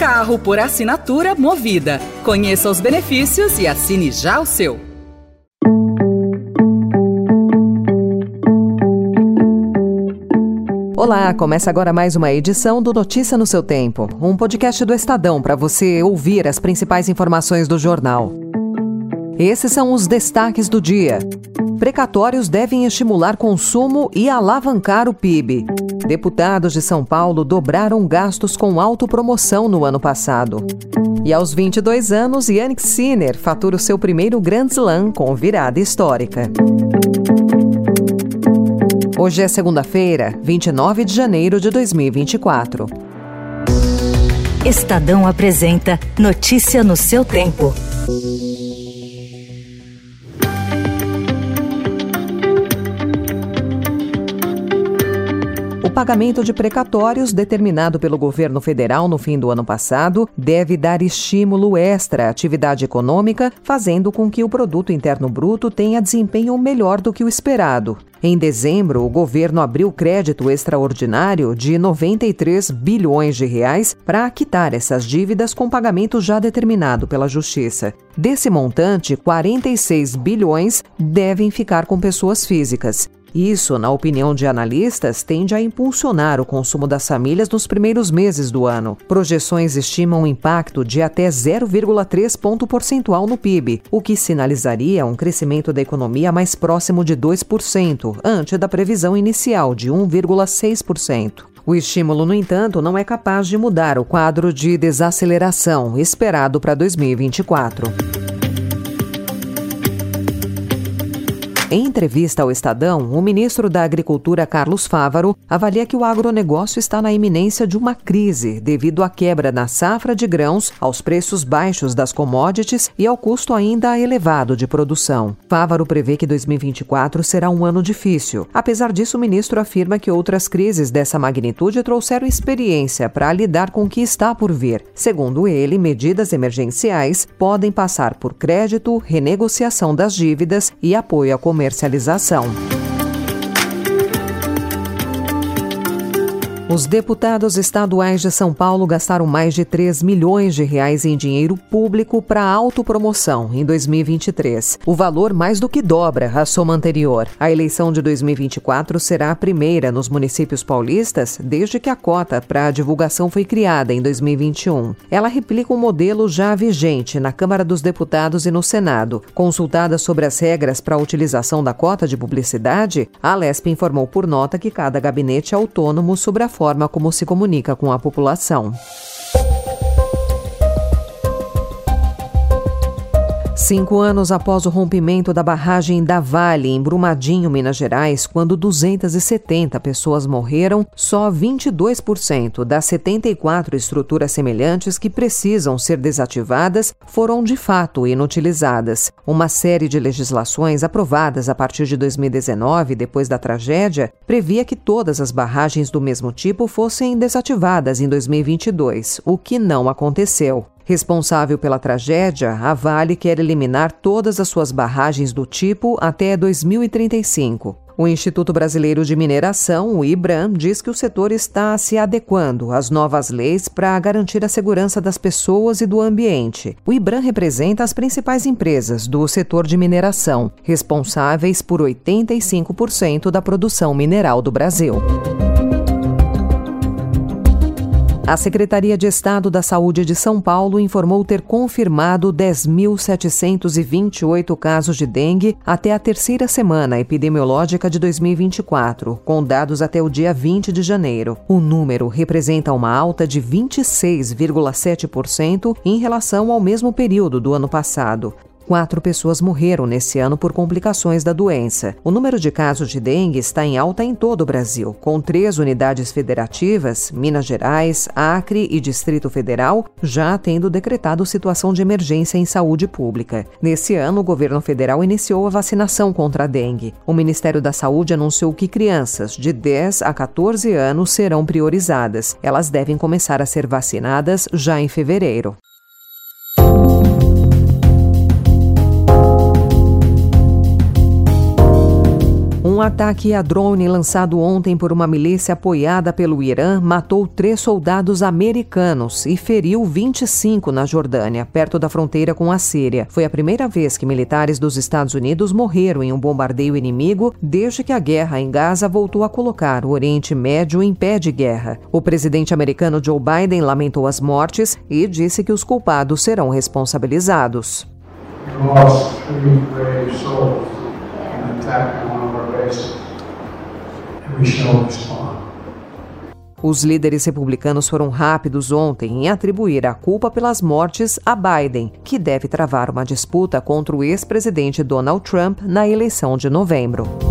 Carro por assinatura Movida. Conheça os benefícios e assine já o seu. Olá, começa agora mais uma edição do Notícia no seu Tempo, um podcast do Estadão para você ouvir as principais informações do jornal. Esses são os destaques do dia. Precatórios devem estimular consumo e alavancar o PIB. Deputados de São Paulo dobraram gastos com autopromoção no ano passado. E aos 22 anos, Yannick Sinner fatura o seu primeiro Grand Slam com virada histórica. Hoje é segunda-feira, 29 de janeiro de 2024. Estadão apresenta Notícia no seu tempo. O pagamento de precatórios determinado pelo governo federal no fim do ano passado deve dar estímulo extra à atividade econômica, fazendo com que o produto interno bruto tenha desempenho melhor do que o esperado. Em dezembro, o governo abriu crédito extraordinário de 93 bilhões de reais para quitar essas dívidas com pagamento já determinado pela Justiça. Desse montante, 46 bilhões devem ficar com pessoas físicas. Isso, na opinião de analistas, tende a impulsionar o consumo das famílias nos primeiros meses do ano. Projeções estimam um impacto de até 0,3 ponto percentual no PIB, o que sinalizaria um crescimento da economia mais próximo de 2%, ante da previsão inicial de 1,6%. O estímulo, no entanto, não é capaz de mudar o quadro de desaceleração esperado para 2024. Em entrevista ao Estadão, o ministro da Agricultura, Carlos Fávaro, avalia que o agronegócio está na iminência de uma crise devido à quebra na safra de grãos, aos preços baixos das commodities e ao custo ainda elevado de produção. Fávaro prevê que 2024 será um ano difícil. Apesar disso, o ministro afirma que outras crises dessa magnitude trouxeram experiência para lidar com o que está por vir. Segundo ele, medidas emergenciais podem passar por crédito, renegociação das dívidas e apoio à comunidade comercialização. Os deputados estaduais de São Paulo gastaram mais de 3 milhões de reais em dinheiro público para autopromoção em 2023. O valor mais do que dobra a soma anterior. A eleição de 2024 será a primeira nos municípios paulistas desde que a cota para a divulgação foi criada em 2021. Ela replica um modelo já vigente na Câmara dos Deputados e no Senado. Consultada sobre as regras para a utilização da cota de publicidade, a Lesp informou por nota que cada gabinete é autônomo sobre a forma como se comunica com a população. Cinco anos após o rompimento da barragem da Vale, em Brumadinho, Minas Gerais, quando 270 pessoas morreram, só 22% das 74 estruturas semelhantes que precisam ser desativadas foram de fato inutilizadas. Uma série de legislações aprovadas a partir de 2019, depois da tragédia, previa que todas as barragens do mesmo tipo fossem desativadas em 2022, o que não aconteceu. Responsável pela tragédia, a Vale quer eliminar todas as suas barragens do tipo até 2035. O Instituto Brasileiro de Mineração, o IBRAM, diz que o setor está se adequando às novas leis para garantir a segurança das pessoas e do ambiente. O IBRAM representa as principais empresas do setor de mineração, responsáveis por 85% da produção mineral do Brasil. A Secretaria de Estado da Saúde de São Paulo informou ter confirmado 10.728 casos de dengue até a terceira semana epidemiológica de 2024, com dados até o dia 20 de janeiro. O número representa uma alta de 26,7% em relação ao mesmo período do ano passado. Quatro pessoas morreram nesse ano por complicações da doença. O número de casos de dengue está em alta em todo o Brasil, com três unidades federativas, Minas Gerais, Acre e Distrito Federal, já tendo decretado situação de emergência em saúde pública. Nesse ano, o governo federal iniciou a vacinação contra a dengue. O Ministério da Saúde anunciou que crianças de 10 a 14 anos serão priorizadas. Elas devem começar a ser vacinadas já em fevereiro. Um ataque a drone lançado ontem por uma milícia apoiada pelo Irã matou três soldados americanos e feriu 25 na Jordânia, perto da fronteira com a Síria. Foi a primeira vez que militares dos Estados Unidos morreram em um bombardeio inimigo desde que a guerra em Gaza voltou a colocar o Oriente Médio em pé de guerra. O presidente americano Joe Biden lamentou as mortes e disse que os culpados serão responsabilizados. Os líderes republicanos foram rápidos ontem em atribuir a culpa pelas mortes a Biden, que deve travar uma disputa contra o ex-presidente Donald Trump na eleição de novembro.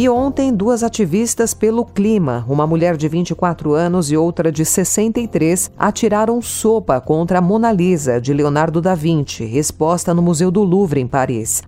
E ontem, duas ativistas pelo clima, uma mulher de 24 anos e outra de 63, atiraram sopa contra a Mona Lisa, de Leonardo da Vinci, exposta no Museu do Louvre, em Paris.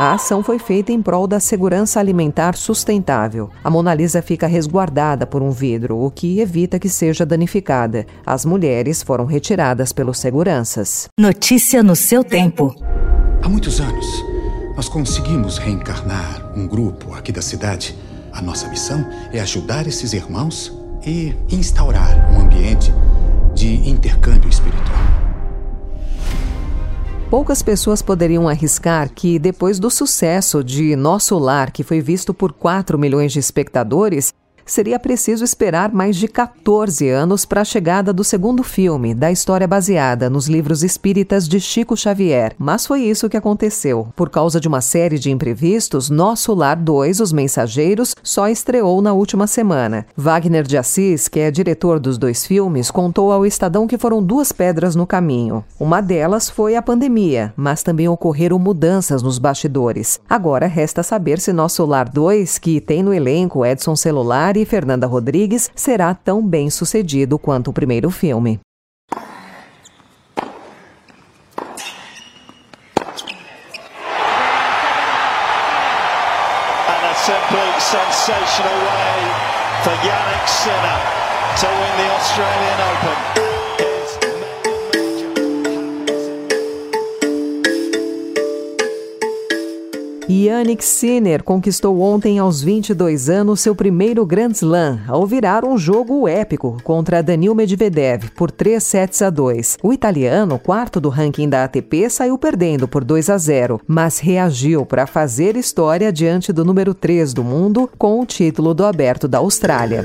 A ação foi feita em prol da segurança alimentar sustentável. A Mona Lisa fica resguardada por um vidro, o que evita que seja danificada. As mulheres foram retiradas pelos seguranças. Notícia no seu tempo. Há muitos anos, nós conseguimos reencarnar um grupo aqui da cidade. A nossa missão é ajudar esses irmãos e instaurar um ambiente de intercâmbio. Poucas pessoas poderiam arriscar que, depois do sucesso de Nosso Lar, que foi visto por 4 milhões de espectadores, seria preciso esperar mais de 14 anos para a chegada do segundo filme, da história baseada nos livros espíritas de Chico Xavier. Mas foi isso que aconteceu. Por causa de uma série de imprevistos, Nosso Lar 2, Os Mensageiros, só estreou na última semana. Wagner de Assis, que é diretor dos dois filmes, contou ao Estadão que foram duas pedras no caminho. Uma delas foi a pandemia, mas também ocorreram mudanças nos bastidores. Agora resta saber se Nosso Lar 2, que tem no elenco Edson Celular e Fernanda Rodrigues será tão bem sucedido quanto o primeiro filme. simply sensational way for Yannick Sinner to win the Australian Open. Yannick Sinner conquistou ontem, aos 22 anos, seu primeiro Grand Slam, ao virar um jogo épico contra Danil Medvedev por 3 sets a 2. O italiano, quarto do ranking da ATP, saiu perdendo por 2 a 0, mas reagiu para fazer história diante do número 3 do mundo com o título do Aberto da Austrália.